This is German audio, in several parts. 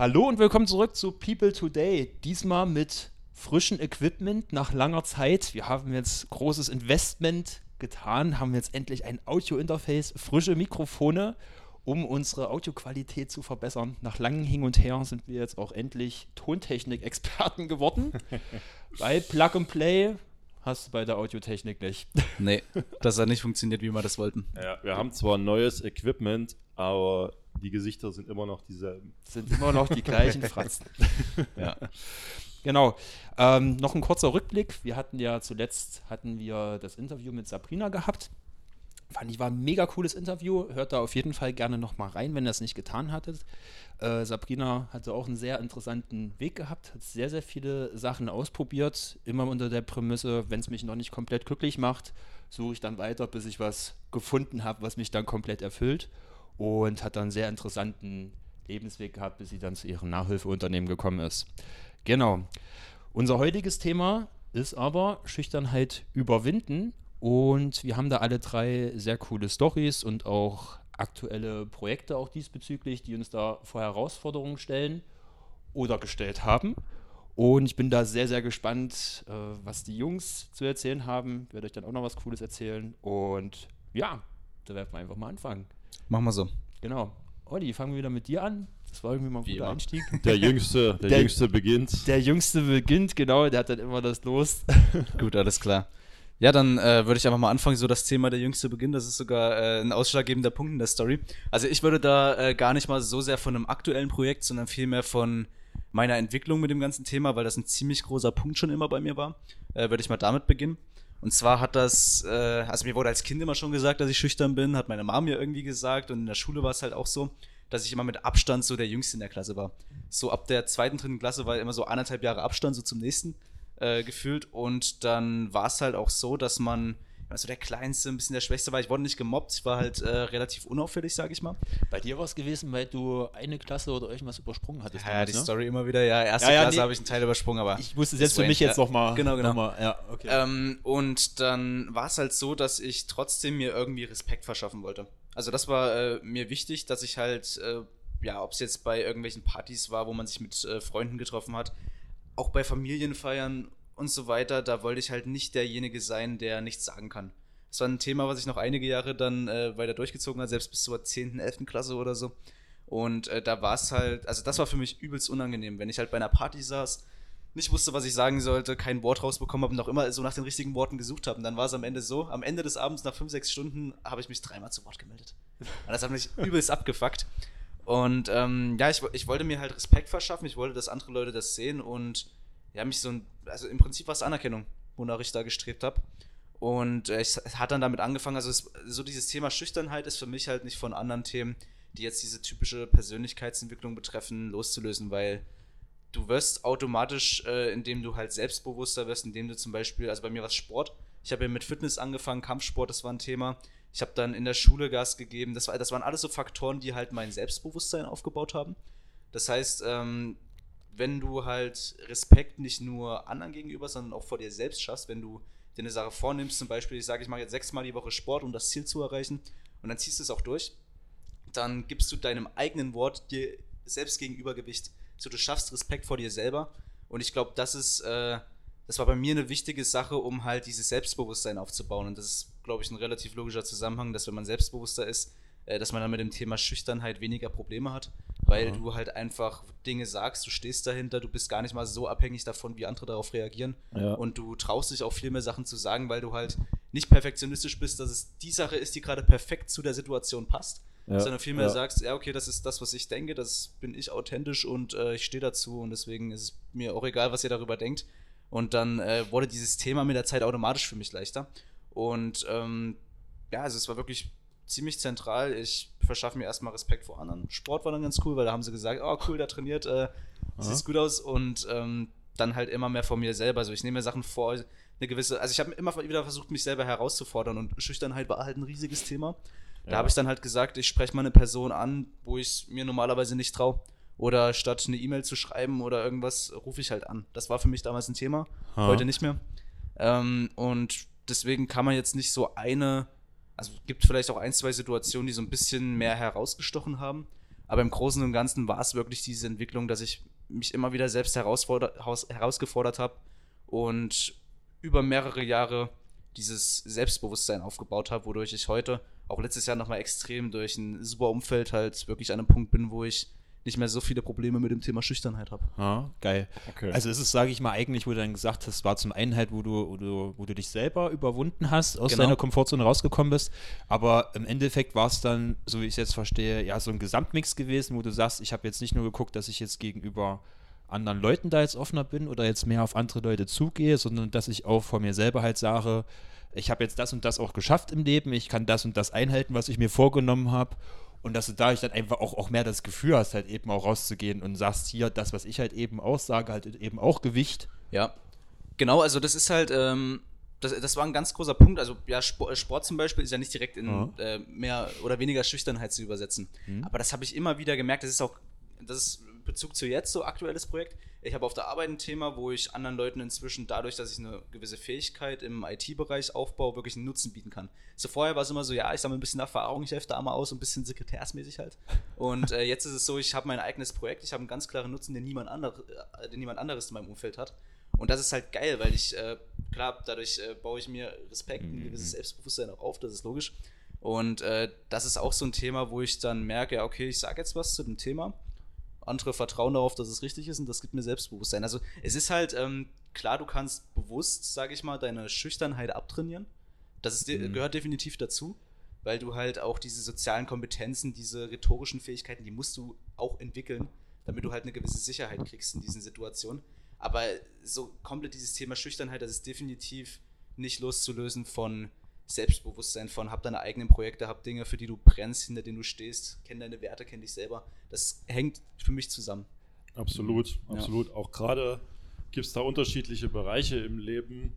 Hallo und willkommen zurück zu People Today. Diesmal mit frischem Equipment nach langer Zeit. Wir haben jetzt großes Investment getan, haben jetzt endlich ein Audio-Interface, frische Mikrofone, um unsere Audioqualität zu verbessern. Nach langem Hin und Her sind wir jetzt auch endlich Tontechnik-Experten geworden. Bei Plug and Play hast du bei der Audiotechnik nicht. Nee, das hat nicht funktioniert, wie wir das wollten. Ja, wir haben zwar neues Equipment, aber die Gesichter sind immer noch dieselben. Sind immer noch die gleichen Fratzen. ja. Genau. Ähm, noch ein kurzer Rückblick. Wir hatten ja zuletzt hatten wir das Interview mit Sabrina gehabt. Fand ich war ein mega cooles Interview. Hört da auf jeden Fall gerne nochmal rein, wenn ihr es nicht getan hattet. Äh, Sabrina hatte auch einen sehr interessanten Weg gehabt, hat sehr, sehr viele Sachen ausprobiert. Immer unter der Prämisse, wenn es mich noch nicht komplett glücklich macht, suche ich dann weiter, bis ich was gefunden habe, was mich dann komplett erfüllt. Und hat dann einen sehr interessanten Lebensweg gehabt, bis sie dann zu ihrem Nachhilfeunternehmen gekommen ist. Genau. Unser heutiges Thema ist aber Schüchternheit überwinden. Und wir haben da alle drei sehr coole Stories und auch aktuelle Projekte auch diesbezüglich, die uns da vor Herausforderungen stellen oder gestellt haben. Und ich bin da sehr, sehr gespannt, äh, was die Jungs zu erzählen haben. Ich werde euch dann auch noch was Cooles erzählen. Und ja, da werden wir einfach mal anfangen. Machen wir so. Genau. Olli, fangen wir wieder mit dir an. Das war irgendwie mal ein Wie guter immer. Einstieg. Der Jüngste, der, der, Jüngste beginnt. Der Jüngste beginnt, genau, der hat dann immer das Los. Gut, alles klar. Ja, dann äh, würde ich einfach mal anfangen, so das Thema der Jüngste beginnt. Das ist sogar äh, ein ausschlaggebender Punkt in der Story. Also ich würde da äh, gar nicht mal so sehr von einem aktuellen Projekt, sondern vielmehr von meiner Entwicklung mit dem ganzen Thema, weil das ein ziemlich großer Punkt schon immer bei mir war, äh, würde ich mal damit beginnen. Und zwar hat das, äh, also mir wurde als Kind immer schon gesagt, dass ich schüchtern bin, hat meine Mom mir irgendwie gesagt und in der Schule war es halt auch so dass ich immer mit Abstand so der Jüngste in der Klasse war. So ab der zweiten, dritten Klasse war immer so anderthalb Jahre Abstand so zum nächsten äh, gefühlt. Und dann war es halt auch so, dass man also der Kleinste, ein bisschen der Schwächste war. Ich wurde nicht gemobbt, ich war halt äh, relativ unauffällig, sag ich mal. Bei dir war es gewesen, weil du eine Klasse oder irgendwas übersprungen hattest. Ja, damals, die ne? Story immer wieder, ja, erste ja, ja, Klasse nee, habe ich einen Teil übersprungen, aber. Ich wusste es jetzt für mich jetzt nochmal. Genau, genau. Noch mal, ja, okay. Ähm, und dann war es halt so, dass ich trotzdem mir irgendwie Respekt verschaffen wollte. Also das war äh, mir wichtig, dass ich halt, äh, ja, ob es jetzt bei irgendwelchen Partys war, wo man sich mit äh, Freunden getroffen hat, auch bei Familienfeiern und so weiter, da wollte ich halt nicht derjenige sein, der nichts sagen kann. Das war ein Thema, was ich noch einige Jahre dann äh, weiter durchgezogen habe, selbst bis zur 10., 11. Klasse oder so. Und äh, da war es halt, also das war für mich übelst unangenehm, wenn ich halt bei einer Party saß nicht wusste, was ich sagen sollte, kein Wort rausbekommen habe und auch immer so nach den richtigen Worten gesucht habe. Und dann war es am Ende so, am Ende des Abends, nach fünf, sechs Stunden, habe ich mich dreimal zu Wort gemeldet. Und das hat mich übelst abgefuckt. Und ähm, ja, ich, ich wollte mir halt Respekt verschaffen, ich wollte, dass andere Leute das sehen und ja, mich so ein, also im Prinzip war es Anerkennung, wonach ich da gestrebt habe. Und äh, es hat dann damit angefangen, also es, so dieses Thema Schüchternheit ist für mich halt nicht von anderen Themen, die jetzt diese typische Persönlichkeitsentwicklung betreffen, loszulösen, weil du wirst automatisch, äh, indem du halt selbstbewusster wirst, indem du zum Beispiel, also bei mir war es Sport. Ich habe ja mit Fitness angefangen, Kampfsport, das war ein Thema. Ich habe dann in der Schule Gas gegeben. Das, war, das waren alles so Faktoren, die halt mein Selbstbewusstsein aufgebaut haben. Das heißt, ähm, wenn du halt Respekt nicht nur anderen gegenüber, sondern auch vor dir selbst schaffst, wenn du dir eine Sache vornimmst, zum Beispiel, ich sage, ich mache jetzt sechsmal die Woche Sport, um das Ziel zu erreichen, und dann ziehst du es auch durch, dann gibst du deinem eigenen Wort dir selbst gegenüber so du schaffst Respekt vor dir selber. Und ich glaube, das ist, äh, das war bei mir eine wichtige Sache, um halt dieses Selbstbewusstsein aufzubauen. Und das ist, glaube ich, ein relativ logischer Zusammenhang, dass wenn man selbstbewusster ist, dass man dann mit dem Thema Schüchternheit weniger Probleme hat, weil mhm. du halt einfach Dinge sagst, du stehst dahinter, du bist gar nicht mal so abhängig davon, wie andere darauf reagieren. Ja. Und du traust dich auch viel mehr Sachen zu sagen, weil du halt nicht perfektionistisch bist, dass es die Sache ist, die gerade perfekt zu der Situation passt, ja, sondern vielmehr ja. sagst, ja, okay, das ist das, was ich denke, das bin ich authentisch und äh, ich stehe dazu und deswegen ist es mir auch egal, was ihr darüber denkt. Und dann äh, wurde dieses Thema mit der Zeit automatisch für mich leichter. Und ähm, ja, also es war wirklich ziemlich zentral. Ich verschaffe mir erstmal Respekt vor anderen. Sport war dann ganz cool, weil da haben sie gesagt, oh cool, der trainiert, äh, sieht gut aus und ähm, dann halt immer mehr von mir selber. Also ich nehme mir Sachen vor, eine gewisse, also ich habe immer wieder versucht, mich selber herauszufordern und Schüchternheit war halt ein riesiges Thema. Da ja. habe ich dann halt gesagt, ich spreche mal eine Person an, wo ich mir normalerweise nicht traue. Oder statt eine E-Mail zu schreiben oder irgendwas, rufe ich halt an. Das war für mich damals ein Thema, ha. heute nicht mehr. Ähm, und deswegen kann man jetzt nicht so eine, also gibt vielleicht auch ein, zwei Situationen, die so ein bisschen mehr herausgestochen haben. Aber im Großen und Ganzen war es wirklich diese Entwicklung, dass ich mich immer wieder selbst herausgefordert habe und über mehrere Jahre dieses Selbstbewusstsein aufgebaut habe, wodurch ich heute auch letztes Jahr nochmal extrem durch ein super Umfeld halt wirklich an einem Punkt bin, wo ich nicht mehr so viele Probleme mit dem Thema Schüchternheit habe. Ja, geil. Okay. Also ist es, sage ich mal, eigentlich, wo du dann gesagt hast, war zum einen halt, wo du, wo du, wo du dich selber überwunden hast, aus Genau. deiner Komfortzone rausgekommen bist. Aber im Endeffekt war es dann, so wie ich es jetzt verstehe, ja, so ein Gesamtmix gewesen, wo du sagst, ich habe jetzt nicht nur geguckt, dass ich jetzt gegenüber anderen Leuten da jetzt offener bin oder jetzt mehr auf andere Leute zugehe, sondern dass ich auch vor mir selber halt sage, ich habe jetzt das und das auch geschafft im Leben, ich kann das und das einhalten, was ich mir vorgenommen habe. Und dass du dadurch dann einfach auch, auch mehr das Gefühl hast, halt eben auch rauszugehen und sagst, hier, das, was ich halt eben aussage, halt eben auch Gewicht. Ja, genau, also das ist halt, ähm, das, das war ein ganz großer Punkt. Also ja, Sport, Sport zum Beispiel ist ja nicht direkt in Ja. äh, mehr oder weniger Schüchternheit zu übersetzen. Aber das habe ich immer wieder gemerkt. Das ist auch, das ist Bezug zu jetzt so aktuelles Projekt. Ich habe auf der Arbeit ein Thema, wo ich anderen Leuten inzwischen dadurch, dass ich eine gewisse Fähigkeit im IT-Bereich aufbaue, wirklich einen Nutzen bieten kann. So vorher war es immer so, ja, ich sammle ein bisschen Erfahrung, ich helfe da mal aus, ein bisschen sekretärsmäßig halt. Und äh, jetzt ist es so, ich habe mein eigenes Projekt, ich habe einen ganz klaren Nutzen, den niemand, andere, äh, den niemand anderes in meinem Umfeld hat. Und das ist halt geil, weil ich, äh, klar, dadurch äh, baue ich mir Respekt, ein gewisses Selbstbewusstsein auch auf, das ist logisch. Und äh, das ist auch so ein Thema, wo ich dann merke, ja, okay, ich sage jetzt was zu dem Thema. Andere vertrauen darauf, dass es richtig ist und das gibt mir Selbstbewusstsein. Also es ist halt, ähm, klar, du kannst bewusst, sage ich mal, deine Schüchternheit abtrainieren. Das ist, de- gehört definitiv dazu, weil du halt auch diese sozialen Kompetenzen, diese rhetorischen Fähigkeiten, die musst du auch entwickeln, damit du halt eine gewisse Sicherheit kriegst in diesen Situationen. Aber so komplett dieses Thema Schüchternheit, das ist definitiv nicht loszulösen von Selbstbewusstsein, von hab deine eigenen Projekte, hab Dinge, für die du brennst, hinter denen du stehst, kenn deine Werte, kenn dich selber. Das hängt für mich zusammen. Absolut, Ja. absolut. Auch gerade gibt es da unterschiedliche Bereiche im Leben,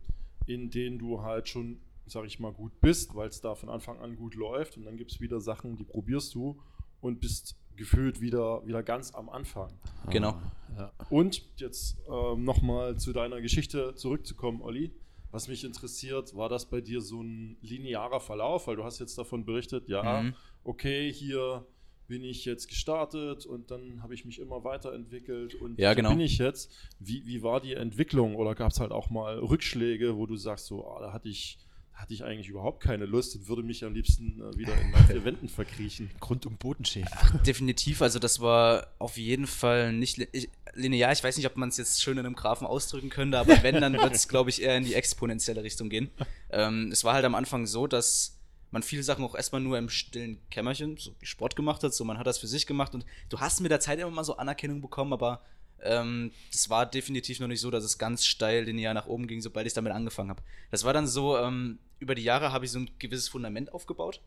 in denen du halt schon, sag ich mal, gut bist, weil es da von Anfang an gut läuft. Und dann gibt es wieder Sachen, die probierst du und bist gefühlt wieder, wieder ganz am Anfang. Genau. Ja. Und jetzt ähm, nochmal zu deiner Geschichte zurückzukommen, Olli. Was mich interessiert, war das bei dir so ein linearer Verlauf? Weil du hast jetzt davon berichtet, ja, Mhm. okay, hier bin ich jetzt gestartet und dann habe ich mich immer weiterentwickelt und Ja, hier genau. bin ich jetzt. Wie, wie war die Entwicklung oder gab es halt auch mal Rückschläge, wo du sagst, so, ah, da hatte ich, da hatte ich eigentlich überhaupt keine Lust und würde mich am liebsten äh, wieder in meinen vier Wänden verkriechen? Grund- und Bodenschäden. Definitiv, also das war auf jeden Fall nicht ich, linear. Ich weiß nicht, ob man es jetzt schön in einem Graphen ausdrücken könnte, aber wenn, dann wird es, glaube ich, eher in die exponentielle Richtung gehen. Ähm, es war halt am Anfang so, dass man viele Sachen auch erstmal nur im stillen Kämmerchen, so wie Sport gemacht hat, so man hat das für sich gemacht und du hast mit der Zeit immer mal so Anerkennung bekommen, aber ähm, das war definitiv noch nicht so, dass es ganz steil linear nach oben ging, sobald ich damit angefangen habe. Das war dann so, ähm, über die Jahre habe ich so ein gewisses Fundament aufgebaut,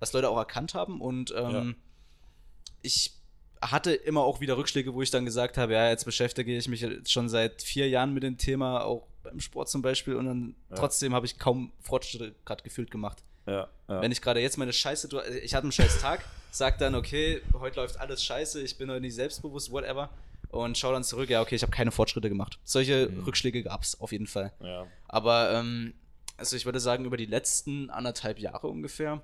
was Leute auch erkannt haben und ähm, ich hatte immer auch wieder Rückschläge, wo ich dann gesagt habe, ja, jetzt beschäftige ich mich jetzt schon seit vier Jahren mit dem Thema, auch beim Sport zum Beispiel, und dann Ja. trotzdem habe ich kaum Fortschritte gerade gefühlt gemacht. Ja, ja. Wenn ich gerade jetzt meine Scheiße, ich hatte einen scheiß Tag, sag dann, okay, heute läuft alles scheiße, ich bin heute nicht selbstbewusst, whatever, und schau dann zurück, ja, okay, ich habe keine Fortschritte gemacht. Solche Mhm. Rückschläge gab es auf jeden Fall. Aber ähm, also ich würde sagen, über die letzten anderthalb Jahre ungefähr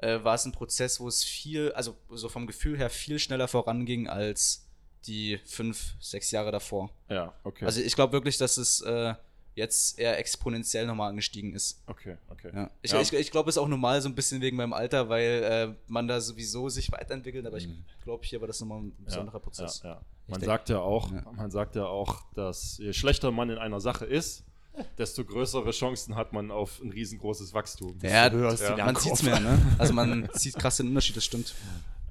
äh, war es ein Prozess, wo es viel, also so vom Gefühl her viel schneller voranging als die fünf, sechs Jahre davor. ja, okay. Also ich glaube wirklich, dass es äh, jetzt eher exponentiell nochmal angestiegen ist. okay, okay. Ja. Ich, Ja. ich, ich glaube, es ist auch normal so ein bisschen wegen meinem Alter, weil äh, man da sowieso sich weiterentwickelt, aber ich glaube, hier war das nochmal ein besonderer Prozess. Ja, ja. Man sagt ja auch, Ja. man sagt ja auch, dass je schlechter man in einer Sache ist, desto größere Chancen hat man auf ein riesengroßes Wachstum. Ja, hörst ja. man sieht es mehr, ne? Also man sieht krass den Unterschied, das stimmt.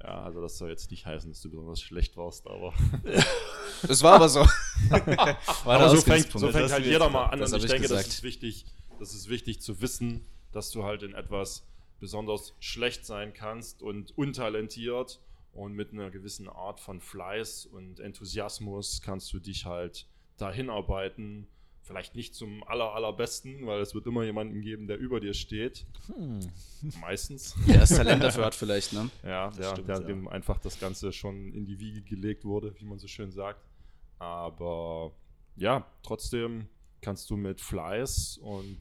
Ja, also das soll jetzt nicht heißen, dass du besonders schlecht warst, aber, Das war aber so. war aber so fängt, so fängt halt jeder mal an und ich ich denke, das ist wichtig, das ist wichtig zu wissen, dass du halt in etwas besonders schlecht sein kannst und untalentiert und mit einer gewissen Art von Fleiß und Enthusiasmus kannst du dich halt dahin arbeiten. Vielleicht nicht zum aller, allerbesten, weil es wird immer jemanden geben, der über dir steht. Meistens. Der das Talent dafür hat vielleicht, ne? Ja, der, stimmt, der, ja. dem einfach das Ganze schon in die Wiege gelegt wurde, wie man so schön sagt. Aber ja, trotzdem kannst du mit Fleiß und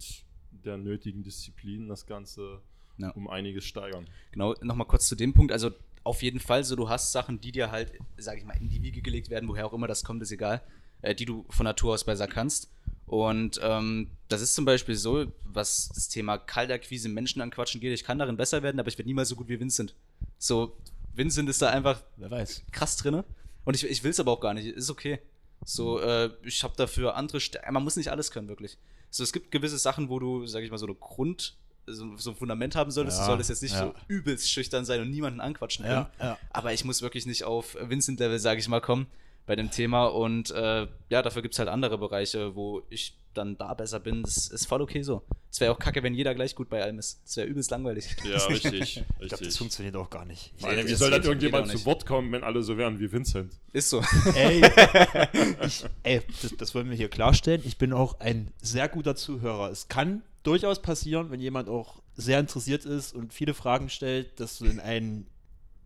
der nötigen Disziplin das Ganze Ja. um einiges steigern. Genau, nochmal kurz zu dem Punkt. Also auf jeden Fall so, du hast Sachen, die dir halt, sag ich mal, in die Wiege gelegt werden, woher auch immer das kommt, ist egal, äh, die du von Natur aus besser kannst. Und ähm, das ist zum Beispiel so, was das Thema Kaltakquise, Menschen anquatschen geht. Ich kann darin besser werden, aber ich werde niemals so gut wie Vincent. So, Vincent ist da einfach Wer weiß. krass drin. Und ich, ich will es aber auch gar nicht. Ist okay. So, äh, ich habe dafür andere Stärken. Man muss nicht alles können, wirklich. So, es gibt gewisse Sachen, wo du, sag ich mal, so eine Grund, so, so ein Fundament haben solltest. Ja, du solltest jetzt nicht ja. so übelst schüchtern sein und niemanden anquatschen können. Ja. Aber ich muss wirklich nicht auf Vincent-Level, sage ich mal, kommen bei dem Thema. Und äh, ja, dafür gibt es halt andere Bereiche, wo ich dann da besser bin. Das ist voll okay so. Es wäre auch kacke, wenn jeder gleich gut bei allem ist. Das wäre übelst langweilig. Ja, richtig. Ich glaube, das richtig. funktioniert auch gar nicht. Vor allem, wie soll dann irgendjemand zu. Wort kommen, wenn alle so wären wie Vincent? Ist so. Ey, ich, ey das, das wollen wir hier klarstellen. Ich bin auch ein sehr guter Zuhörer. Es kann durchaus passieren, wenn jemand auch sehr interessiert ist und viele Fragen stellt, dass du in einen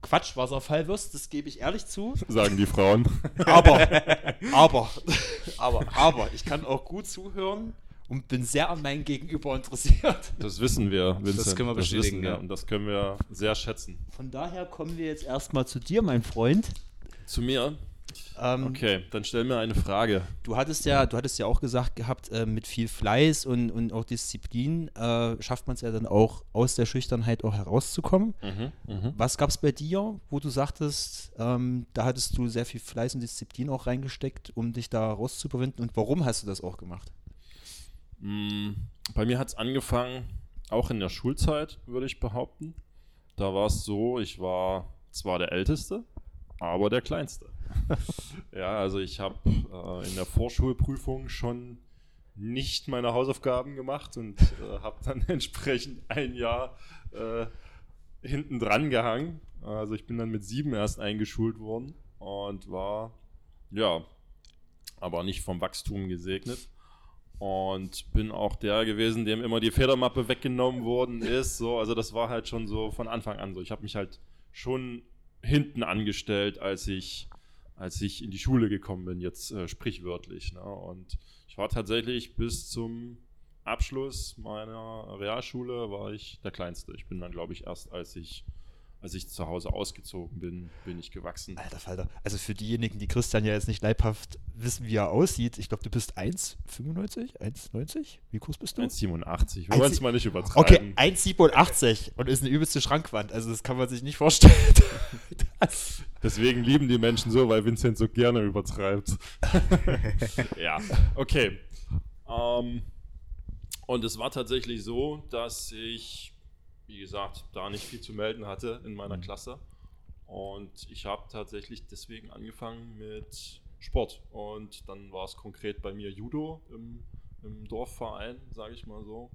Quatschwasserfall wirst. Das gebe ich ehrlich zu. Sagen die Frauen. Aber, aber, aber, aber, ich kann auch gut zuhören und bin sehr an meinem Gegenüber interessiert. Das wissen wir, Vincent. können wir bestätigen, wissen wir. ja. Und das können wir sehr schätzen. Von daher kommen wir jetzt erstmal zu dir, mein Freund. Zu mir? Ähm, Okay, dann stell mir eine Frage. Du hattest ja, du hattest ja auch gesagt gehabt, äh, mit viel Fleiß und, und auch Disziplin äh, schafft man es ja dann auch aus der Schüchternheit auch herauszukommen. Mhm. Was gab es bei dir, wo du sagtest, ähm, da hattest du sehr viel Fleiß und Disziplin auch reingesteckt, um dich da rauszuüberwinden und warum hast du das auch gemacht? Mm, Bei mir hat es angefangen, auch in der Schulzeit, würde ich behaupten. Da war es so, ich war zwar der Älteste, aber der Kleinste. ja, also ich habe äh, in der Vorschulprüfung schon nicht meine Hausaufgaben gemacht und äh, habe dann entsprechend ein Jahr äh, hinten dran gehangen. Also ich bin dann mit sieben erst eingeschult worden und war, ja, aber nicht vom Wachstum gesegnet. Und bin auch der gewesen, dem immer die Federmappe weggenommen worden ist. So, also das war halt schon so von Anfang an so. Ich habe mich halt schon hinten angestellt, als ich, als ich in die Schule gekommen bin, jetzt äh, sprichwörtlich. Ne? Und ich war tatsächlich bis zum Abschluss meiner Realschule war ich der Kleinste. Ich bin dann, glaube ich, erst als ich, als ich zu Hause ausgezogen bin, bin ich gewachsen. Alter Falter, also für diejenigen, die Christian ja jetzt nicht leibhaft wissen, wie er aussieht, ich glaube, du bist 1,95, 1,90? Wie groß bist du? 1,87. Wir wollen es mal nicht Okay, übertreiben. 1,87 und ist eine übelste Schrankwand. Also das kann man sich nicht vorstellen. Das, Deswegen lieben die Menschen so, weil Vincent so gerne übertreibt. ja, okay. Ähm, und es war tatsächlich so, dass ich, wie gesagt, da nicht viel zu melden hatte in meiner Klasse. Und ich habe tatsächlich deswegen angefangen mit Sport. Und dann war es konkret bei mir Judo im, im Dorfverein, sage ich mal so.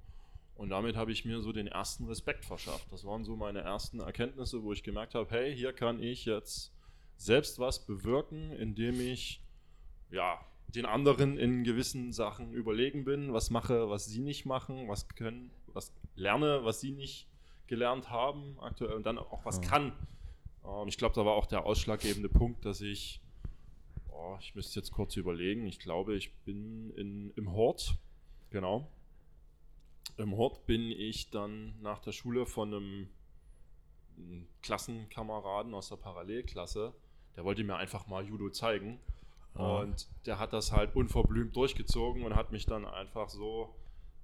Und damit habe ich mir so den ersten Respekt verschafft. Das waren so meine ersten Erkenntnisse, wo ich gemerkt habe, hey, hier kann ich jetzt selbst was bewirken, indem ich ja, den anderen in gewissen Sachen überlegen bin, was mache, was sie nicht machen, was können, was lerne, was sie nicht gelernt haben aktuell und dann auch was kann. Und ich glaube, da war auch der ausschlaggebende Punkt, dass ich, oh, ich müsste jetzt kurz überlegen, ich glaube, ich bin in, im Hort, genau. Im Hort bin ich dann nach der Schule von einem einem Klassenkameraden aus der Parallelklasse, der wollte mir einfach mal Judo zeigen. Ah. Und der hat das halt unverblümt durchgezogen und hat mich dann einfach so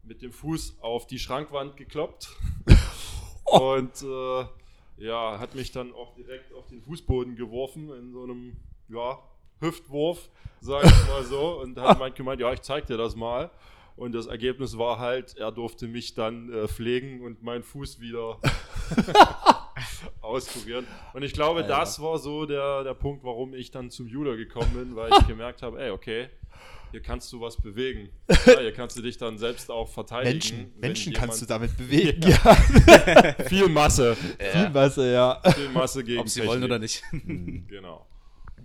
mit dem Fuß auf die Schrankwand gekloppt. Und äh, ja, hat mich dann auch direkt auf den Fußboden geworfen in so einem, ja, Hüftwurf, sag ich mal so. Und hat meint gemeint, ja, ich zeig dir das mal. Und das Ergebnis war halt, er durfte mich dann äh, pflegen und meinen Fuß wieder auskurieren. Und ich glaube, Alter. das war so der, der Punkt, warum ich dann zum Judo gekommen bin, weil ich gemerkt habe, ey, okay, hier kannst du was bewegen. Ja, hier kannst du dich dann selbst auch verteidigen. Menschen, Menschen kannst du damit bewegen. Ja. Ja, Viel Masse. viel Masse, ja. Viel Masse gegen Ob sie Technik. wollen oder nicht. Genau.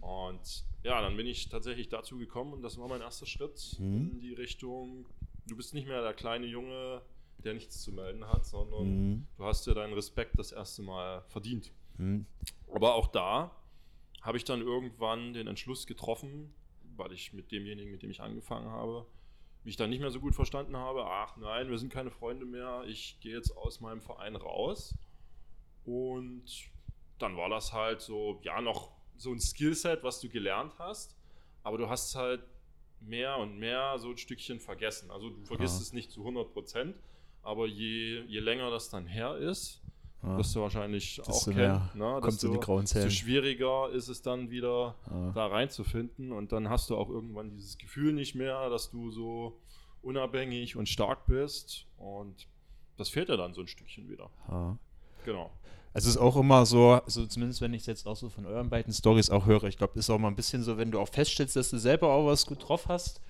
Und ja, dann bin ich tatsächlich dazu gekommen und das war mein erster Schritt Mhm. in die Richtung, du bist nicht mehr der kleine Junge, der nichts zu melden hat, sondern Mhm. du hast dir deinen Respekt das erste Mal verdient. Hm. Aber auch da habe ich dann irgendwann den Entschluss getroffen, weil ich mit demjenigen, mit dem ich angefangen habe, mich dann nicht mehr so gut verstanden habe. Ach nein, wir sind keine Freunde mehr. Ich gehe jetzt aus meinem Verein raus und dann war das halt so, ja, noch so ein Skillset, was du gelernt hast, aber du hast halt mehr und mehr so ein Stückchen vergessen. Also du vergisst ja. es nicht zu 100 Prozent, aber je, je länger das dann her ist, ja. wirst du wahrscheinlich das auch kennen, ne, kommt so die grauen Zellen. desto schwieriger ist es dann wieder ja. da reinzufinden und dann hast du auch irgendwann dieses Gefühl nicht mehr, dass du so unabhängig und stark bist und das fehlt ja dann so ein Stückchen wieder. Ja. Genau. Es ist auch immer so, also zumindest wenn ich es jetzt auch so von euren beiden Stories auch höre, ich glaube, es ist auch mal ein bisschen so, wenn du auch feststellst, dass du selber auch was gut drauf hast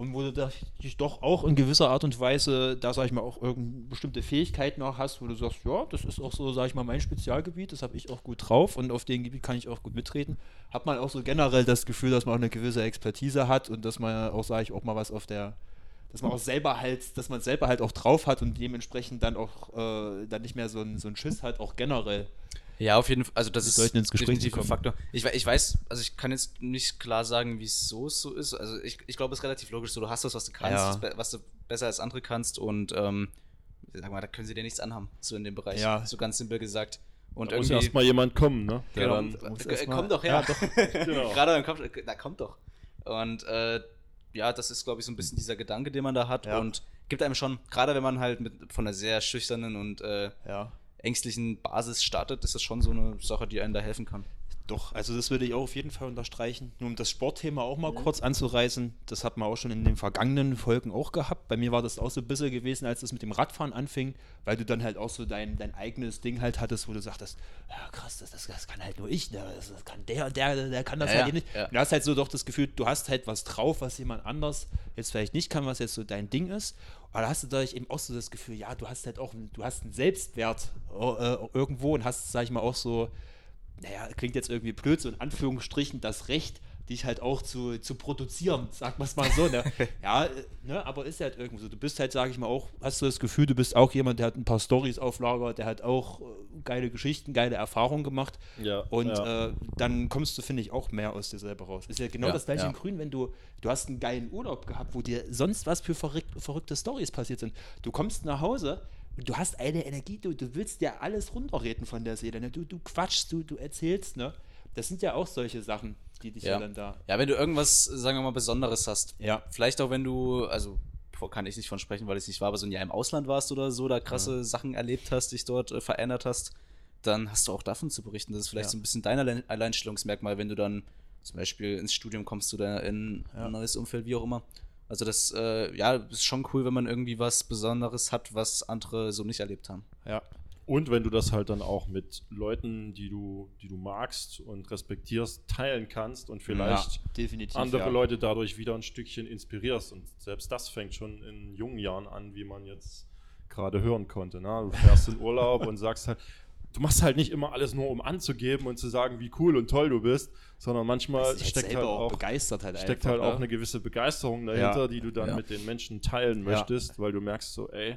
und wo du dich doch auch in gewisser Art und Weise, da sag ich mal, auch irgendeine bestimmte Fähigkeiten auch hast, wo du sagst, ja, das ist auch so, sag ich mal, mein Spezialgebiet, das habe ich auch gut drauf und auf dem Gebiet kann ich auch gut mitreden. Hat man auch so generell das Gefühl, dass man auch eine gewisse Expertise hat und dass man auch, sage ich, auch mal was auf der dass man auch selber halt, dass man selber halt auch drauf hat und dementsprechend dann auch äh, dann nicht mehr so ein, so ein Schiss hat, auch generell. Ja, auf jeden Fall. Also das ist ins Gespräch definitiv ein Faktor. Ich, ich, weiß, also ich kann jetzt nicht klar sagen, wieso es so ist. Also ich, ich glaube, es ist relativ logisch so. Du hast das, was du kannst, ja. was du besser als andere kannst und ähm, sag mal, da können sie dir nichts anhaben, so in dem Bereich. Ja. So ganz simpel gesagt. Und da muss erstmal jemand kommen, ne? Der genau. dann, äh, komm doch her. Ja, doch. genau. Gerade dann kommt, na komm doch. Und äh, ja, das ist, glaube ich, so ein bisschen dieser Gedanke, den man da hat. Ja. Und gibt einem schon, gerade wenn man halt mit, von einer sehr schüchternen und äh, ja. Ängstlichen Basis startet, ist das schon so eine Sache, die einem da helfen kann. Doch, also das würde ich auch auf jeden Fall unterstreichen. Nur um das Sportthema auch mal mhm. kurz anzureißen, das hat man auch schon in den vergangenen Folgen auch gehabt. Bei mir war das auch so ein bisschen gewesen, als es mit dem Radfahren anfing, weil du dann halt auch so dein, dein eigenes Ding halt hattest, wo du sagtest, ja krass, das, das, das kann halt nur ich, ne? das, das kann der, der, der kann das ja, halt ja, nicht. Ja. Du hast halt so doch das Gefühl, du hast halt was drauf, was jemand anders jetzt vielleicht nicht kann, was jetzt so dein Ding ist. Aber da hast du dadurch eben auch so das Gefühl, ja, du hast halt auch, du hast einen Selbstwert äh, irgendwo und hast, sag ich mal, auch so naja, klingt jetzt irgendwie blöd, so in Anführungsstrichen, das Recht, dich halt auch zu, zu produzieren, sag mal es mal so. Ne? ja, ne, aber ist halt irgendwie so. Du bist halt, sag ich mal, auch, hast du das Gefühl, du bist auch jemand, der hat ein paar Stories auf Lager, der hat auch äh, geile Geschichten, geile Erfahrungen gemacht. Ja, und ja. Äh, dann kommst du, finde ich, auch mehr aus dir selber raus. Ist ja genau ja, das gleiche in Grün, wenn du, du hast einen geilen Urlaub gehabt, wo dir sonst was für verrückt, verrückte Stories passiert sind. Du kommst nach Hause, du hast eine Energie, du, du willst ja alles runterreden von der Seele. Ne? Du, du quatschst, du, du erzählst, ne? Das sind ja auch solche Sachen, die dich ja. ja dann da. Ja, wenn du irgendwas, sagen wir mal, Besonderes hast. Ja. Vielleicht auch, wenn du, also kann ich nicht von sprechen, weil ich nicht war, aber so ein Jahr im Ausland warst oder so, da krasse ja. Sachen erlebt hast, dich dort äh, verändert hast, dann hast du auch davon zu berichten. Das ist vielleicht ja. so ein bisschen dein Alleinstellungsmerkmal, wenn du dann zum Beispiel ins Studium kommst oder in ein neues Umfeld, wie auch immer. Also das, äh, ja, ist schon cool, wenn man irgendwie was Besonderes hat, was andere so nicht erlebt haben. Ja. Und wenn du das halt dann auch mit Leuten, die du, die du magst und respektierst, teilen kannst und vielleicht ja, andere ja. Leute dadurch wieder ein Stückchen inspirierst. Und selbst das fängt schon in jungen Jahren an, wie man jetzt gerade hören konnte. Ne? Du fährst in Urlaub und sagst halt, du machst halt nicht immer alles nur, um anzugeben und zu sagen, wie cool und toll du bist, sondern manchmal steckt halt auch, begeistert halt steckt einfach, halt auch ne? eine gewisse Begeisterung dahinter, ja. die du dann ja. mit den Menschen teilen möchtest, ja. weil du merkst so, ey,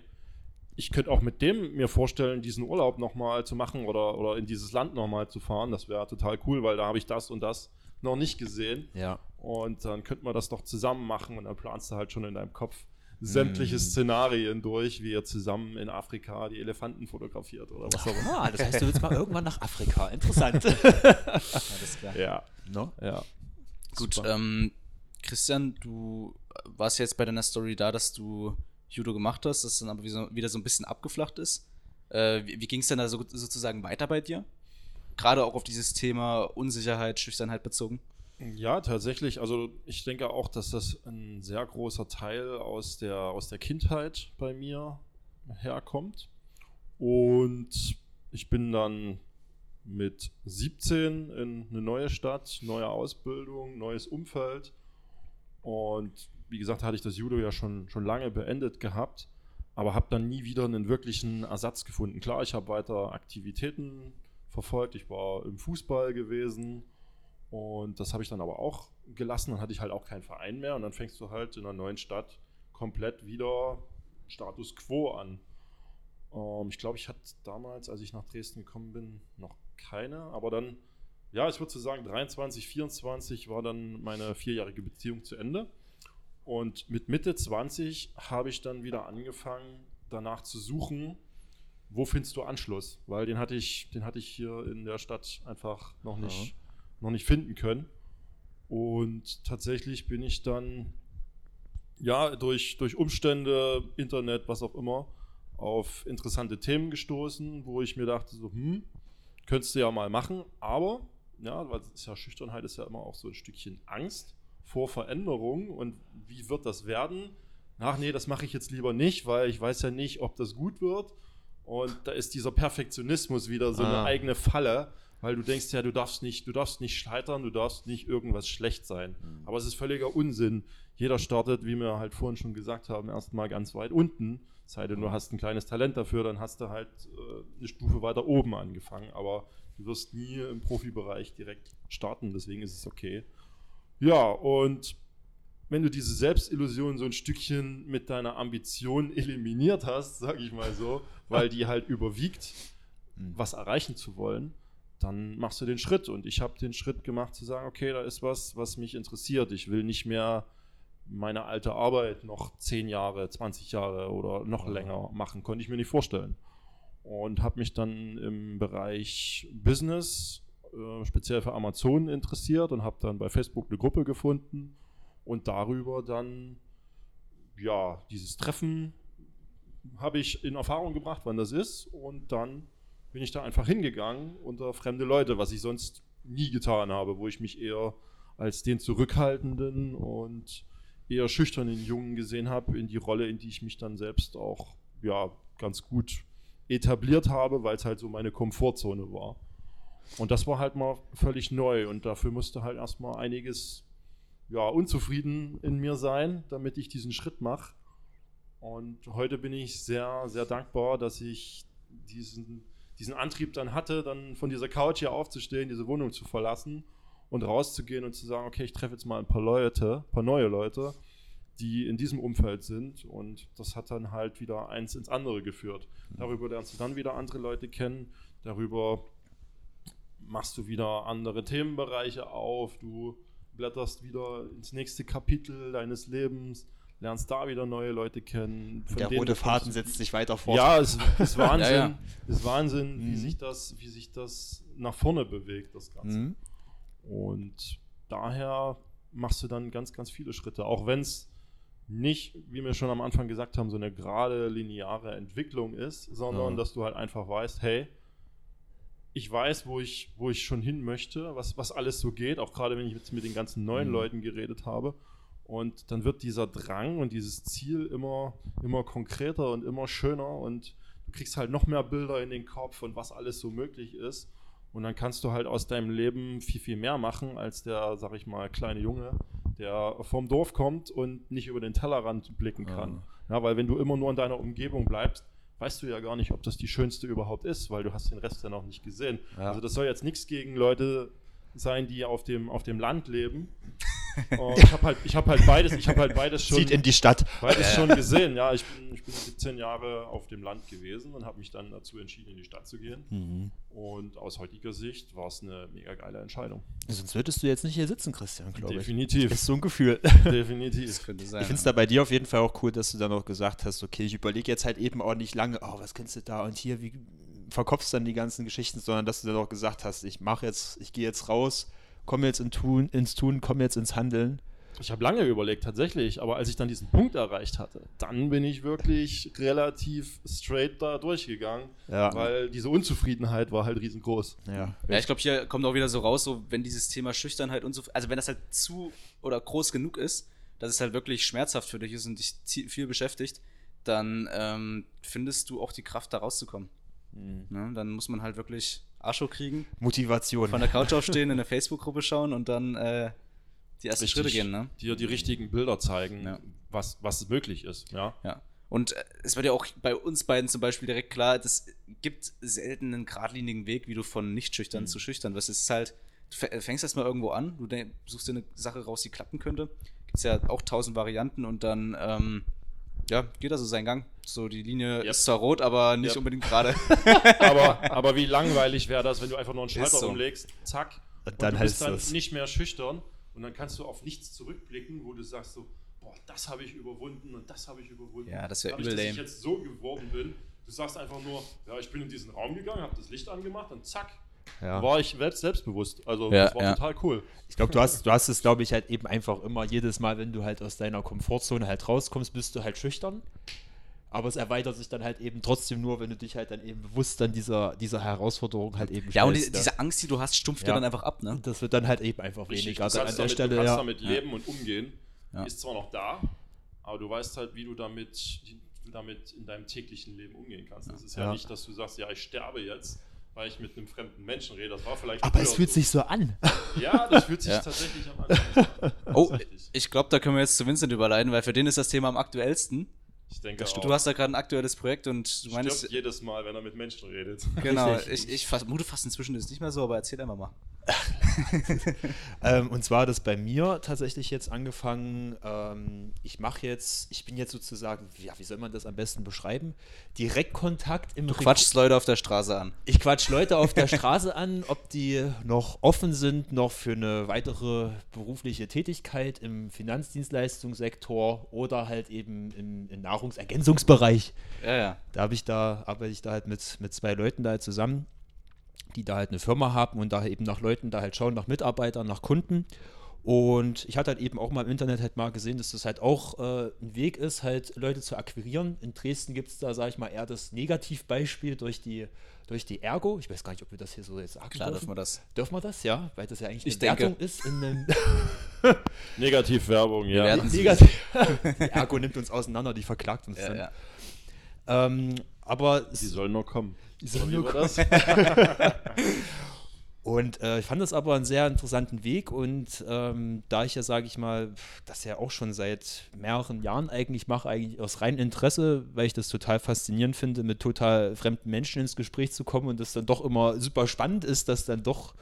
ich könnte auch mit dem mir vorstellen, diesen Urlaub nochmal zu machen oder, oder in dieses Land nochmal zu fahren. Das wäre total cool, weil da habe ich das und das noch nicht gesehen. Ja. Und dann könnten wir das doch zusammen machen und dann planst du halt schon in deinem Kopf, sämtliche mm. Szenarien durch, wie ihr zusammen in Afrika die Elefanten fotografiert oder was auch immer. Ah, das heißt, du willst mal irgendwann nach Afrika. Interessant. Alles klar. Ja. No? Ja. Gut, ähm, Christian, du warst jetzt bei deiner Story da, dass du Judo gemacht hast, das dann aber wieder so ein bisschen abgeflacht ist. Äh, wie wie ging es denn da so, sozusagen weiter bei dir? Gerade auch auf dieses Thema Unsicherheit, Schüchternheit bezogen? Ja, tatsächlich. Also ich denke auch, dass das ein sehr großer Teil aus der, aus der Kindheit bei mir herkommt. Und ich bin dann mit 17 in eine neue Stadt, neue Ausbildung, neues Umfeld. Und wie gesagt, hatte ich das Judo ja schon, schon lange beendet gehabt, aber habe dann nie wieder einen wirklichen Ersatz gefunden. Klar, ich habe weiter Aktivitäten verfolgt. Ich war im Fußball gewesen und das habe ich dann aber auch gelassen. Dann hatte ich halt auch keinen Verein mehr. Und dann fängst du halt in einer neuen Stadt komplett wieder Status quo an. Ähm, ich glaube, ich hatte damals, als ich nach Dresden gekommen bin, noch keine. Aber dann, ja, ich würde so sagen, 23, 24 war dann meine vierjährige Beziehung zu Ende. Und mit Mitte 20 habe ich dann wieder angefangen, danach zu suchen, wo findest du Anschluss? Weil den hatte ich, den hatte ich hier in der Stadt einfach noch nicht, ja. Noch nicht finden können. Und tatsächlich bin ich dann ja durch, durch Umstände, Internet, was auch immer, auf interessante Themen gestoßen, wo ich mir dachte, so, hm, könntest du ja mal machen, aber, ja, weil es ist ja Schüchternheit ist ja immer auch so ein Stückchen Angst vor Veränderung und wie wird das werden? Ach nee, das mache ich jetzt lieber nicht, weil ich weiß ja nicht, ob das gut wird. Und da ist dieser Perfektionismus wieder so ah. eine eigene Falle, weil du denkst ja, du darfst nicht, du darfst nicht scheitern, du darfst nicht irgendwas schlecht sein. Mhm. Aber es ist völliger Unsinn. Jeder startet, wie wir halt vorhin schon gesagt haben, erstmal ganz weit unten. Sei denn, du hast ein kleines Talent dafür, dann hast du halt äh, eine Stufe weiter oben angefangen. Aber du wirst nie im Profibereich direkt starten, deswegen ist es okay. Ja, und wenn du diese Selbstillusion so ein Stückchen mit deiner Ambition eliminiert hast, sag ich mal so, weil die halt überwiegt, mhm. was erreichen zu wollen, dann machst du den Schritt. Und ich habe den Schritt gemacht zu sagen, okay, da ist was, was mich interessiert. Ich will nicht mehr meine alte Arbeit noch 10 Jahre, 20 Jahre oder noch länger machen. Konnte ich mir nicht vorstellen. Und habe mich dann im Bereich Business, äh, speziell für Amazon, interessiert und habe dann bei Facebook eine Gruppe gefunden und darüber dann, ja, dieses Treffen habe ich in Erfahrung gebracht, wann das ist. Und dann bin ich da einfach hingegangen unter fremde Leute, was ich sonst nie getan habe, wo ich mich eher als den zurückhaltenden und eher schüchternen Jungen gesehen habe, in die Rolle, in die ich mich dann selbst auch ja, ganz gut etabliert habe, weil es halt so meine Komfortzone war. Und das war halt mal völlig neu und dafür musste halt erstmal einiges ja, unzufrieden in mir sein, damit ich diesen Schritt mache. Und heute bin ich sehr, sehr dankbar, dass ich diesen, diesen Antrieb dann hatte, dann von dieser Couch hier aufzustehen, diese Wohnung zu verlassen und rauszugehen und zu sagen, okay, ich treffe jetzt mal ein paar Leute, ein paar neue Leute, die in diesem Umfeld sind. Und das hat dann halt wieder eins ins andere geführt. Darüber lernst du dann wieder andere Leute kennen, darüber machst du wieder andere Themenbereiche auf, du blätterst wieder ins nächste Kapitel deines Lebens, lernst da wieder neue Leute kennen. Der rote Faden setzt sich weiter fort. Ja, es ist Wahnsinn, ja, ja. ist Wahnsinn, mhm. wie sich das, wie sich das nach vorne bewegt, das Ganze. Mhm. Und daher machst du dann ganz, ganz viele Schritte, auch wenn es nicht, wie wir schon am Anfang gesagt haben, so eine gerade lineare Entwicklung ist, sondern ja. dass du halt einfach weißt, hey, ich weiß, wo ich, wo ich schon hin möchte, was, was alles so geht, auch gerade wenn ich jetzt mit den ganzen neuen mhm. Leuten geredet habe. Und dann wird dieser Drang und dieses Ziel immer, immer konkreter und immer schöner und du kriegst halt noch mehr Bilder in den Kopf und was alles so möglich ist. Und dann kannst du halt aus deinem Leben viel, viel mehr machen als der, sag ich mal, kleine Junge, der vom Dorf kommt und nicht über den Tellerrand blicken kann. Ja. ja, weil wenn du immer nur in deiner Umgebung bleibst, weißt du ja gar nicht, ob das die schönste überhaupt ist, weil du hast den Rest ja noch nicht gesehen. Ja. Also das soll jetzt nichts gegen Leute sein, die auf dem, auf dem Land leben. Und ich habe halt, hab halt beides, ich habe halt beides schon. Zieht in die Stadt. Beides schon gesehen. Ja, ich bin, ich bin 17 Jahre auf dem Land gewesen und habe mich dann dazu entschieden, in die Stadt zu gehen. Mhm. Und aus heutiger Sicht war es eine mega geile Entscheidung. Sonst würdest du jetzt nicht hier sitzen, Christian, glaube ich. Definitiv. Das ist so ein Gefühl. Definitiv. Das könnte sein. Ich finde es da bei dir auf jeden Fall auch cool, dass du dann auch gesagt hast, okay, ich überlege jetzt halt eben auch nicht lange, oh, was kennst du da und hier, wie verkopfst dann die ganzen Geschichten, sondern dass du dann auch gesagt hast, ich mache jetzt, ich gehe jetzt raus komm jetzt in Tun, ins Tun, komm jetzt ins Handeln. Ich habe lange überlegt, tatsächlich, aber als ich dann diesen Punkt erreicht hatte, dann bin ich wirklich relativ straight da durchgegangen, ja. weil diese Unzufriedenheit war halt riesengroß. Ja, ja ich glaube, hier kommt auch wieder so raus, so wenn dieses Thema Schüchternheit und so, also wenn das halt zu oder groß genug ist, dass es halt wirklich schmerzhaft für dich ist und dich viel beschäftigt, dann ähm, findest du auch die Kraft, da rauszukommen. Mhm. Ne? Dann muss man halt wirklich Ascho kriegen. Motivation. Von der Couch aufstehen, in eine Facebook-Gruppe schauen und dann äh, die ersten Richtig, Schritte gehen. Ne? Dir die richtigen Bilder zeigen, ja. was, was möglich ist. Ja. ja. Und äh, es wird ja auch bei uns beiden zum Beispiel direkt klar, es gibt selten einen geradlinigen Weg, wie du von nicht schüchtern mhm. zu schüchtern wirst. Es ist halt, du fängst erstmal irgendwo an, du suchst dir eine Sache raus, die klappen könnte. Gibt es ja auch tausend Varianten und dann ähm, ja, geht also seinen Gang. So, die Linie yep. ist zwar rot, aber nicht yep. unbedingt gerade. aber, aber wie langweilig wäre das, wenn du einfach nur einen Schalter so. umlegst, zack, und dann und du bist dann das. nicht mehr schüchtern und dann kannst du auf nichts zurückblicken, wo du sagst so, boah, das habe ich überwunden und das habe ich überwunden. Ja, das wäre übel lame. Dass ich jetzt so geworden bin, Du sagst einfach nur, ja, ich bin in diesen Raum gegangen, habe das Licht angemacht und zack, Ja. war ich selbst selbstbewusst. Also Ja, das war ja. total cool. Ich glaube, du hast, du hast es, glaube ich, halt eben einfach immer jedes Mal, wenn du halt aus deiner Komfortzone halt rauskommst, bist du halt schüchtern. Aber es erweitert sich dann halt eben trotzdem nur, wenn du dich halt dann eben bewusst dann dieser, dieser Herausforderung halt eben Ja, und die, ne? diese Angst, die du hast, stumpft Ja. dir dann einfach ab, ne? Das wird dann halt eben einfach Richtig, weniger. du kannst, an der damit, Stelle, du kannst ja. damit leben und umgehen. Ja. Ist zwar noch da, aber du weißt halt, wie du damit, wie du damit in deinem täglichen Leben umgehen kannst. Das ist ja, Ja. nicht, dass du sagst, ja, ich sterbe jetzt, weil ich mit einem fremden Menschen rede. Das war vielleicht Aber es fühlt so. sich so an. Ja, das fühlt sich Ja. tatsächlich am Anfang an. Oh, ich glaube, da können wir jetzt zu Vincent überleiten, weil für den ist das Thema am aktuellsten. Ich denke auch. Du hast da gerade ein aktuelles Projekt und du stirbt meinst. jedes Mal, wenn er mit Menschen redet. Genau, ich, ich vermute fast inzwischen ist es nicht mehr so, aber erzähl einfach mal. Ähm, und zwar hat das bei mir tatsächlich jetzt angefangen. Ähm, ich mache jetzt, ich bin jetzt sozusagen, ja, wie soll man das am besten beschreiben? Direktkontakt im Du quatschst Leute auf der Straße an. Ich quatsch Leute auf der Straße an, ob die noch offen sind, noch für eine weitere berufliche Tätigkeit im Finanzdienstleistungssektor oder halt eben im, im Nahrungsergänzungsbereich. Ja, ja. Da habe ich da, arbeite ich da halt mit, mit zwei Leuten da halt zusammen, die da halt eine Firma haben und da eben nach Leuten da halt schauen, nach Mitarbeitern, nach Kunden. Und ich hatte halt eben auch mal im Internet halt mal gesehen, dass das halt auch äh, ein Weg ist, halt Leute zu akquirieren. In Dresden gibt es da, sage ich mal, eher das Negativbeispiel durch die, durch die Ergo. Ich weiß gar nicht, ob wir das hier so jetzt sagen Klar dürfen. dürfen wir das. Dürfen wir das? Ja, weil das ja eigentlich Ich eine denke. Wertung ist in einem Negativwerbung, ja. Negativ. die Ergo nimmt uns auseinander, die verklagt uns Ja, dann. ja. Ähm, aber Die sollen nur kommen. Die sollen nur das? Und äh, ich fand das aber einen sehr interessanten Weg und ähm, da ich ja, sage ich mal, das ja auch schon seit mehreren Jahren eigentlich mache, eigentlich aus reinem Interesse, weil ich das total faszinierend finde, mit total fremden Menschen ins Gespräch zu kommen und das dann doch immer super spannend ist, dass dann doch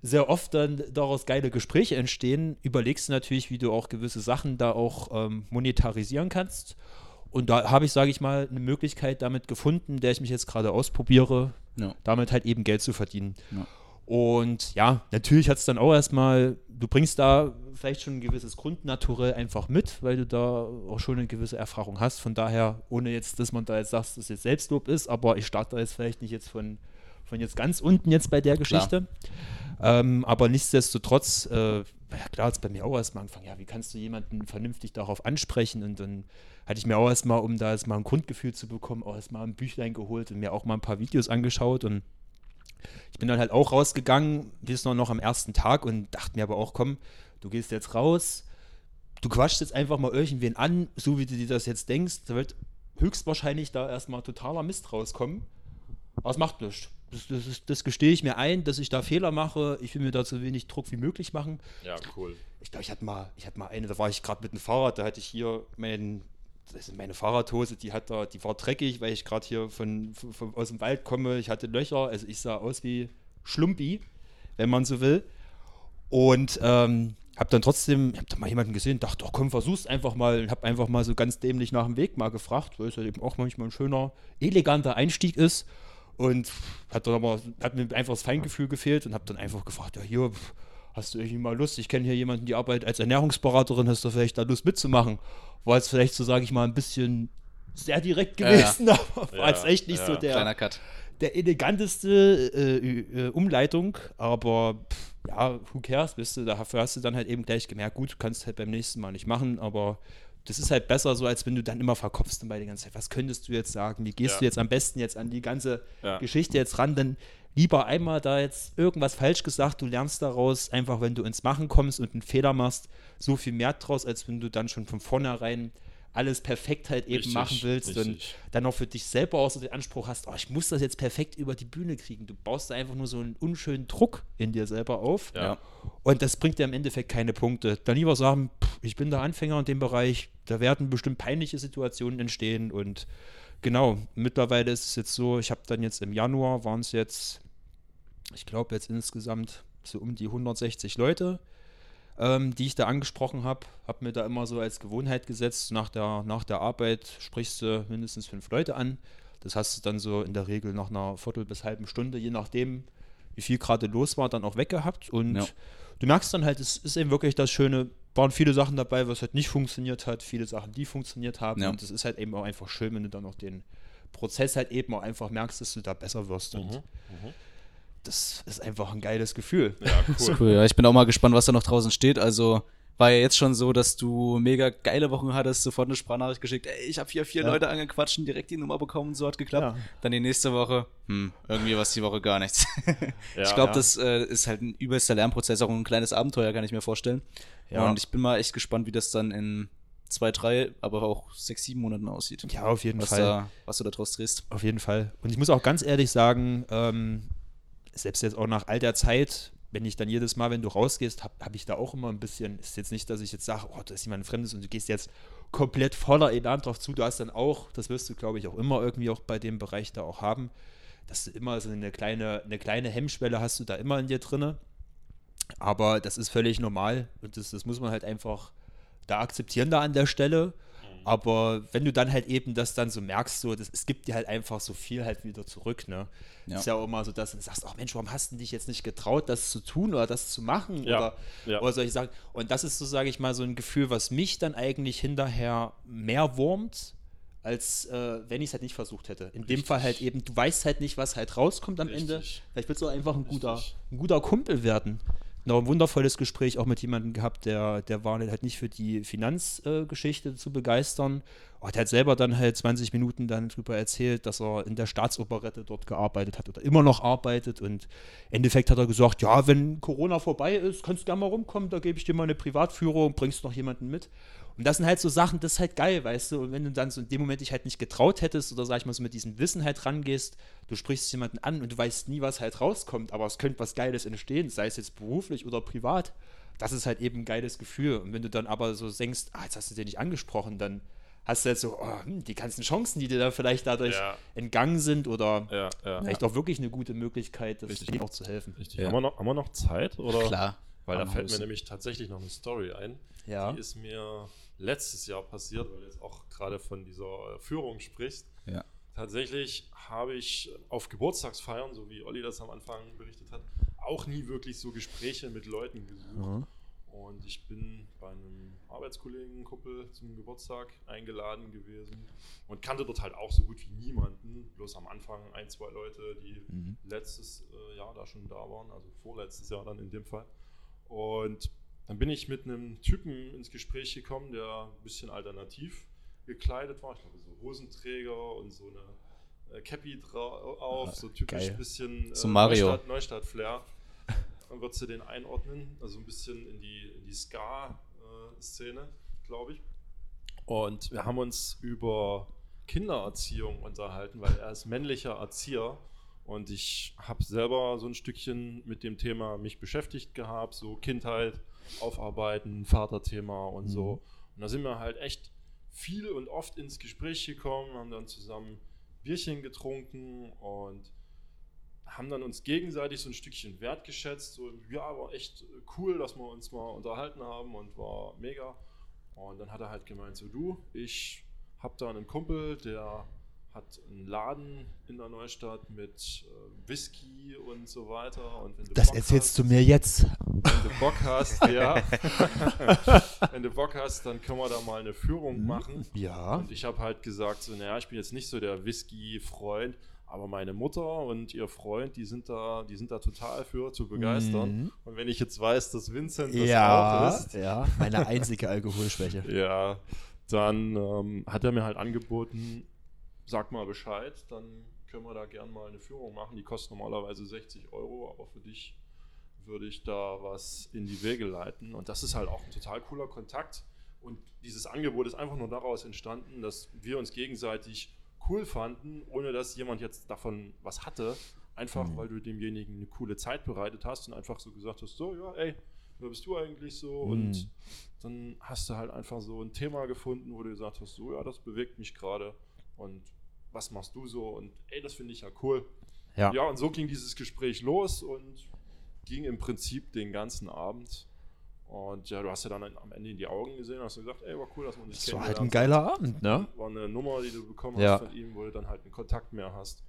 sehr oft dann daraus geile Gespräche entstehen, überlegst du natürlich, wie du auch gewisse Sachen da auch ähm, monetarisieren kannst. Und da habe ich, sage ich mal, eine Möglichkeit damit gefunden, der ich mich jetzt gerade ausprobiere, Ja. damit halt eben Geld zu verdienen. Ja. Und ja, natürlich hat es dann auch erstmal, du bringst da vielleicht schon ein gewisses Grundnaturell einfach mit, weil du da auch schon eine gewisse Erfahrung hast. Von daher, ohne jetzt, dass man da jetzt sagt, dass es jetzt Selbstlob ist, aber ich starte da jetzt vielleicht nicht jetzt von, von jetzt ganz unten jetzt bei der Geschichte. Ähm, aber nichtsdestotrotz, äh, ja klar, hat es bei mir auch erstmal angefangen, ja, wie kannst du jemanden vernünftig darauf ansprechen? Und dann hatte ich mir auch erstmal, um da erstmal ein Grundgefühl zu bekommen, auch erstmal ein Büchlein geholt und mir auch mal ein paar Videos angeschaut und ich bin dann halt auch rausgegangen, bis noch, noch am ersten Tag und dachte mir aber auch, komm, du gehst jetzt raus, du quatschst jetzt einfach mal irgendwen an, so wie du dir das jetzt denkst, da wird höchstwahrscheinlich da erstmal totaler Mist rauskommen. Aber es macht nichts. Das, das, das gestehe ich mir ein, dass ich da Fehler mache. Ich will mir da so wenig Druck wie möglich machen. Ja, cool. Ich glaube, ich hatte mal, ich hatte mal eine, da war ich gerade mit dem Fahrrad, da hatte ich hier mein, das ist meine Fahrradhose, die hat da, die war dreckig, weil ich gerade hier von, von, aus dem Wald komme. Ich hatte Löcher, also ich sah aus wie Schlumpi, wenn man so will. Und ähm, habe dann trotzdem, ich habe da mal jemanden gesehen, dachte, doch komm, versuch's einfach mal und habe einfach mal so ganz dämlich nach dem Weg mal gefragt, weil es ja eben auch manchmal ein schöner, eleganter Einstieg ist. Und hat dann aber, hat mir einfach das Feingefühl gefehlt und habe dann einfach gefragt, ja hier, hast du irgendwie mal Lust? Ich kenne hier jemanden, die arbeitet als Ernährungsberaterin, hast du vielleicht da Lust mitzumachen? War jetzt vielleicht so, sage ich mal, ein bisschen sehr direkt Ja, ja. gewesen, aber war Ja, jetzt echt nicht so ja. der, Kleiner Cut. der eleganteste äh, äh, Umleitung, aber pff, ja, who cares, weißt du, dafür hast du dann halt eben gleich gemerkt, gut, du kannst halt beim nächsten Mal nicht machen, aber das ist halt besser so, als wenn du dann immer verkopfst und bei der ganzen Zeit, was könntest du jetzt sagen, wie gehst Ja. du jetzt am besten jetzt an die ganze Ja. Geschichte jetzt ran, dann lieber einmal da jetzt irgendwas falsch gesagt, du lernst daraus, einfach wenn du ins Machen kommst und einen Fehler machst, so viel mehr draus, als wenn du dann schon von vornherein alles perfekt halt eben Richtig, machen willst und richtig. dann auch für dich selber auch so den Anspruch hast, oh, ich muss das jetzt perfekt über die Bühne kriegen. Du baust da einfach nur so einen unschönen Druck in dir selber auf. Ja. Und das bringt dir im Endeffekt keine Punkte. Dann lieber sagen, pff, ich bin der Anfänger in dem Bereich, da werden bestimmt peinliche Situationen entstehen. Und genau, mittlerweile ist es jetzt so, ich habe dann jetzt im Januar, waren es jetzt, ich glaube jetzt insgesamt so um die 160 Leute, ähm, die ich da angesprochen habe. Habe mir da immer so als Gewohnheit gesetzt, nach der, nach der Arbeit sprichst du mindestens fünf Leute an. Das hast du dann so in der Regel nach einer Viertel bis halben Stunde, je nachdem, wie viel gerade los war, dann auch weggehabt. Und Ja. du merkst dann halt, es ist eben wirklich das Schöne, waren viele Sachen dabei, was halt nicht funktioniert hat, viele Sachen, die funktioniert haben. Ja. Und es ist halt eben auch einfach schön, wenn du dann noch den Prozess halt eben auch einfach merkst, dass du da besser wirst. Und Mhm. Das ist einfach ein geiles Gefühl. Ja, Ist cool. cool, ja. Ich bin auch mal gespannt, was da noch draußen steht. Also war ja jetzt schon so, dass du mega geile Wochen hattest, sofort eine Sprachnachricht geschickt, ey, ich habe hier vier Ja. Leute angequatscht und direkt die Nummer bekommen, so hat geklappt. Ja. Dann die nächste Woche, hm, irgendwie war es die Woche gar nichts. Ja, ich glaube, ja. das äh, ist halt ein übelster Lernprozess, auch ein kleines Abenteuer, kann ich mir vorstellen. Ja. Und ich bin mal echt gespannt, wie das dann in zwei, drei, aber auch sechs, sieben Monaten aussieht. Ja, auf jeden was, Fall. da, was du da draus drehst. Auf jeden Fall. Und ich muss auch ganz ehrlich sagen, ähm, selbst jetzt auch nach all der Zeit, wenn ich dann jedes Mal, wenn du rausgehst, habe hab ich da auch immer ein bisschen, ist jetzt nicht, dass ich jetzt sage, oh, da ist jemand Fremdes und du gehst jetzt komplett voller Elan drauf zu. Du hast dann auch, das wirst du, glaube ich, auch immer irgendwie auch bei dem Bereich da auch haben, dass du immer so eine kleine, eine kleine Hemmschwelle hast du da immer in dir drinne. Aber das ist völlig normal und das, das muss man halt einfach da akzeptieren da an der Stelle. Aber wenn du dann halt eben das dann so merkst, so, das, es gibt dir halt einfach so viel halt wieder zurück, ne? Ja. Ist ja auch immer so, dass du sagst, ach Mensch, warum hast du dich jetzt nicht getraut, das zu tun oder das zu machen? Ja, Oder, ja. oder solche Sachen. Und das ist so, sage ich mal, so ein Gefühl, was mich dann eigentlich hinterher mehr wurmt, als äh, wenn ich es halt nicht versucht hätte. In dem Richtig. Fall halt eben, du weißt halt nicht, was halt rauskommt am Ende. Richtig. Vielleicht willst du auch einfach ein guter, ein guter Kumpel werden. Noch ein wundervolles Gespräch auch mit jemandem gehabt, der, der war halt nicht für die Finanzgeschichte zu begeistern. Oh, der hat selber dann halt 20 Minuten dann drüber erzählt, dass er in der Staatsoperette dort gearbeitet hat oder immer noch arbeitet. Und im Endeffekt hat er gesagt, ja, wenn Corona vorbei ist, kannst du gerne mal rumkommen, da gebe ich dir mal eine Privatführung, bringst noch jemanden mit. Und das sind halt so Sachen, das ist halt geil, weißt du. Und wenn du dann so in dem Moment dich halt nicht getraut hättest oder sag ich mal so mit diesem Wissen halt rangehst, du sprichst jemanden an und du weißt nie, was halt rauskommt, aber es könnte was Geiles entstehen, sei es jetzt beruflich oder privat. Das ist halt eben ein geiles Gefühl. Und wenn du dann aber so denkst, ah, jetzt hast du den nicht angesprochen, dann hast du halt so, oh, hm, die ganzen Chancen, die dir da vielleicht dadurch Ja. entgangen sind oder Ja, ja. vielleicht auch wirklich eine gute Möglichkeit, das Richtig. auch zu helfen. Richtig. Ja. Haben, wir noch, haben wir noch Zeit? Oder? Klar. Weil da fällt mir müssen. nämlich tatsächlich noch eine Story ein. Ja. Die ist mir letztes Jahr passiert, weil du jetzt auch gerade von dieser äh, Führung sprichst. Ja. Tatsächlich habe ich auf Geburtstagsfeiern, so wie Olli das am Anfang berichtet hat, auch nie wirklich so Gespräche mit Leuten gesucht. Mhm. Und ich bin bei einem Arbeitskollegen, Kumpel zum Geburtstag eingeladen gewesen und kannte dort halt auch so gut wie niemanden. Bloß am Anfang ein, zwei Leute, die Mhm. letztes äh, Jahr da schon da waren, also vorletztes Jahr dann in dem Fall. Und dann bin ich mit einem Typen ins Gespräch gekommen, der ein bisschen alternativ gekleidet war. Ich glaube, so Hosenträger und so eine äh, Cappy dra- auf, Ah, so typisch geil. bisschen äh, So Mario. Neustadt, Neustadt-Flair. Dann würdest du den einordnen, also ein bisschen in die, in die Ska-Szene, glaube ich. Und wir haben uns über Kindererziehung unterhalten, weil er ist männlicher Erzieher und ich habe selber so ein Stückchen mit dem Thema mich beschäftigt gehabt, so Kindheit, Aufarbeiten, Vaterthema und so. Und da sind wir halt echt viel und oft ins Gespräch gekommen, haben dann zusammen Bierchen getrunken und haben dann uns gegenseitig so ein Stückchen wertgeschätzt. So, ja, war echt cool, dass wir uns mal unterhalten haben und war mega. Und dann hat er halt gemeint, so du, ich habe da einen Kumpel, der hat einen Laden in der Neustadt mit äh, Whisky und so weiter. Und wenn du Das Bock erzählst hast, du mir jetzt. wenn du Bock hast, ja. wenn du Bock hast, dann können wir da mal eine Führung machen. Ja. Und ich habe halt gesagt, so, naja, ich bin jetzt nicht so der Whisky-Freund, aber meine Mutter und ihr Freund, die sind da, die sind da total für zu begeistern. Mhm. Und wenn ich jetzt weiß, dass Vincent das Ja, auch ist, ja, meine einzige Alkoholschwäche. ja, dann ähm, hat er mir halt angeboten, sag mal Bescheid, dann können wir da gern mal eine Führung machen. Die kostet normalerweise 60 Euro, aber für dich würde ich da was in die Wege leiten. Und das ist halt auch ein total cooler Kontakt. Und dieses Angebot ist einfach nur daraus entstanden, dass wir uns gegenseitig cool fanden, ohne dass jemand jetzt davon was hatte. Einfach Mhm. weil du demjenigen eine coole Zeit bereitet hast und einfach so gesagt hast, so, ja, ey, wer bist du eigentlich so? Und Mhm. dann hast du halt einfach so ein Thema gefunden, wo du gesagt hast, so, ja, das bewegt mich gerade und was machst du so? Und ey, das finde ich ja cool. Ja. Ja, und so ging dieses Gespräch los und ging im Prinzip den ganzen Abend. Und ja, du hast ja dann am Ende in die Augen gesehen und hast gesagt, ey, war cool, dass man sich Das war halt ein geiler Abend, ne? War eine Nummer, die du bekommen Ja. hast von ihm, wo du dann halt einen Kontakt mehr hast.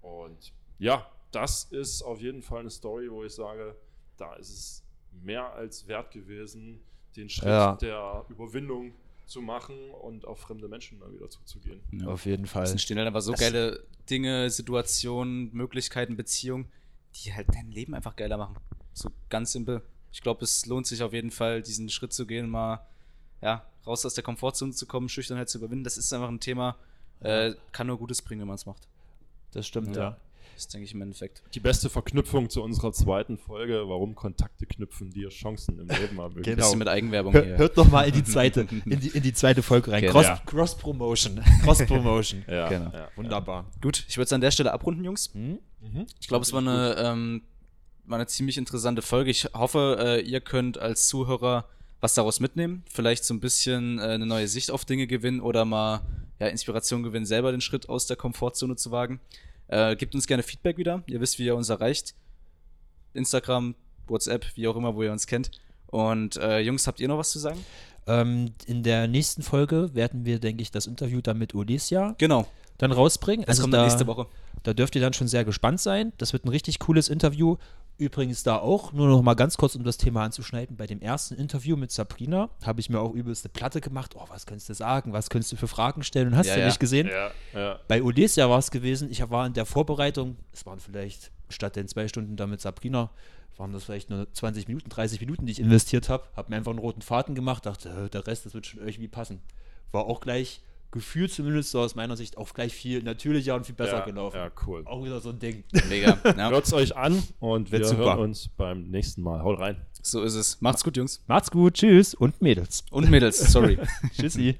Und ja, das ist auf jeden Fall eine Story, wo ich sage, da ist es mehr als wert gewesen, den Schritt Ja. der Überwindung zu machen und auf fremde Menschen mal wieder zuzugehen. Ja. Auf jeden Fall. Es entstehen halt einfach so das geile Dinge, Situationen, Möglichkeiten, Beziehungen, die halt dein Leben einfach geiler machen. So ganz simpel. Ich glaube, es lohnt sich auf jeden Fall, diesen Schritt zu gehen, mal ja, raus aus der Komfortzone zu kommen, Schüchternheit zu überwinden. Das ist einfach ein Thema, äh, kann nur Gutes bringen, wenn man es macht. Das stimmt, ja. ja. Das denke ich im Endeffekt. Die beste Verknüpfung zu unserer zweiten Folge, warum Kontakte knüpfen dir Chancen im Leben ermöglichen. Genau. Bisschen mit Eigenwerbung Hör, hier. Hört doch mal in die zweite, in die, in die zweite Folge rein. Cross, ja. Cross Promotion. Cross Promotion. ja, genau. ja, Wunderbar. Gut, ich würde es an der Stelle abrunden, Jungs. Mhm. Mhm. Ich glaube, es war eine, ähm, war eine ziemlich interessante Folge. Ich hoffe, äh, ihr könnt als Zuhörer was daraus mitnehmen, vielleicht so ein bisschen äh, eine neue Sicht auf Dinge gewinnen oder mal ja, Inspiration gewinnen, selber den Schritt aus der Komfortzone zu wagen. Äh, gebt uns gerne Feedback wieder. Ihr wisst, wie ihr uns erreicht. Instagram, WhatsApp, wie auch immer, wo ihr uns kennt. Und äh, Jungs, habt ihr noch was zu sagen? Ähm, in der nächsten Folge werden wir, denke ich, das Interview dann mit Ulesia genau. dann rausbringen. Das also kommt da, nächste Woche. Da dürft ihr dann schon sehr gespannt sein. Das wird ein richtig cooles Interview. Übrigens da auch, nur noch mal ganz kurz, um das Thema anzuschneiden, bei dem ersten Interview mit Sabrina habe ich mir auch übelste Platte gemacht. Oh, was könntest du sagen? Was könntest du für Fragen stellen? Und hast ja, du ja. nicht gesehen? Ja. Bei Odesia war es gewesen, ich war in der Vorbereitung, es waren vielleicht statt den zwei Stunden da mit Sabrina, waren das vielleicht nur 20 Minuten, 30 Minuten, die ich investiert habe. Habe mir einfach einen roten Faden gemacht, dachte, der Rest, das wird schon irgendwie passen. War auch gleich gefühlt zumindest so aus meiner Sicht auch gleich viel natürlicher und viel besser ja, gelaufen. Ja, cool. Auch wieder so ein Ding. Mega. Ja. Hört es euch an und wir super. hören uns beim nächsten Mal. Haut rein. So ist es. Macht's gut, Jungs. Macht's gut. Tschüss und Mädels. Und Mädels, sorry. Tschüssi.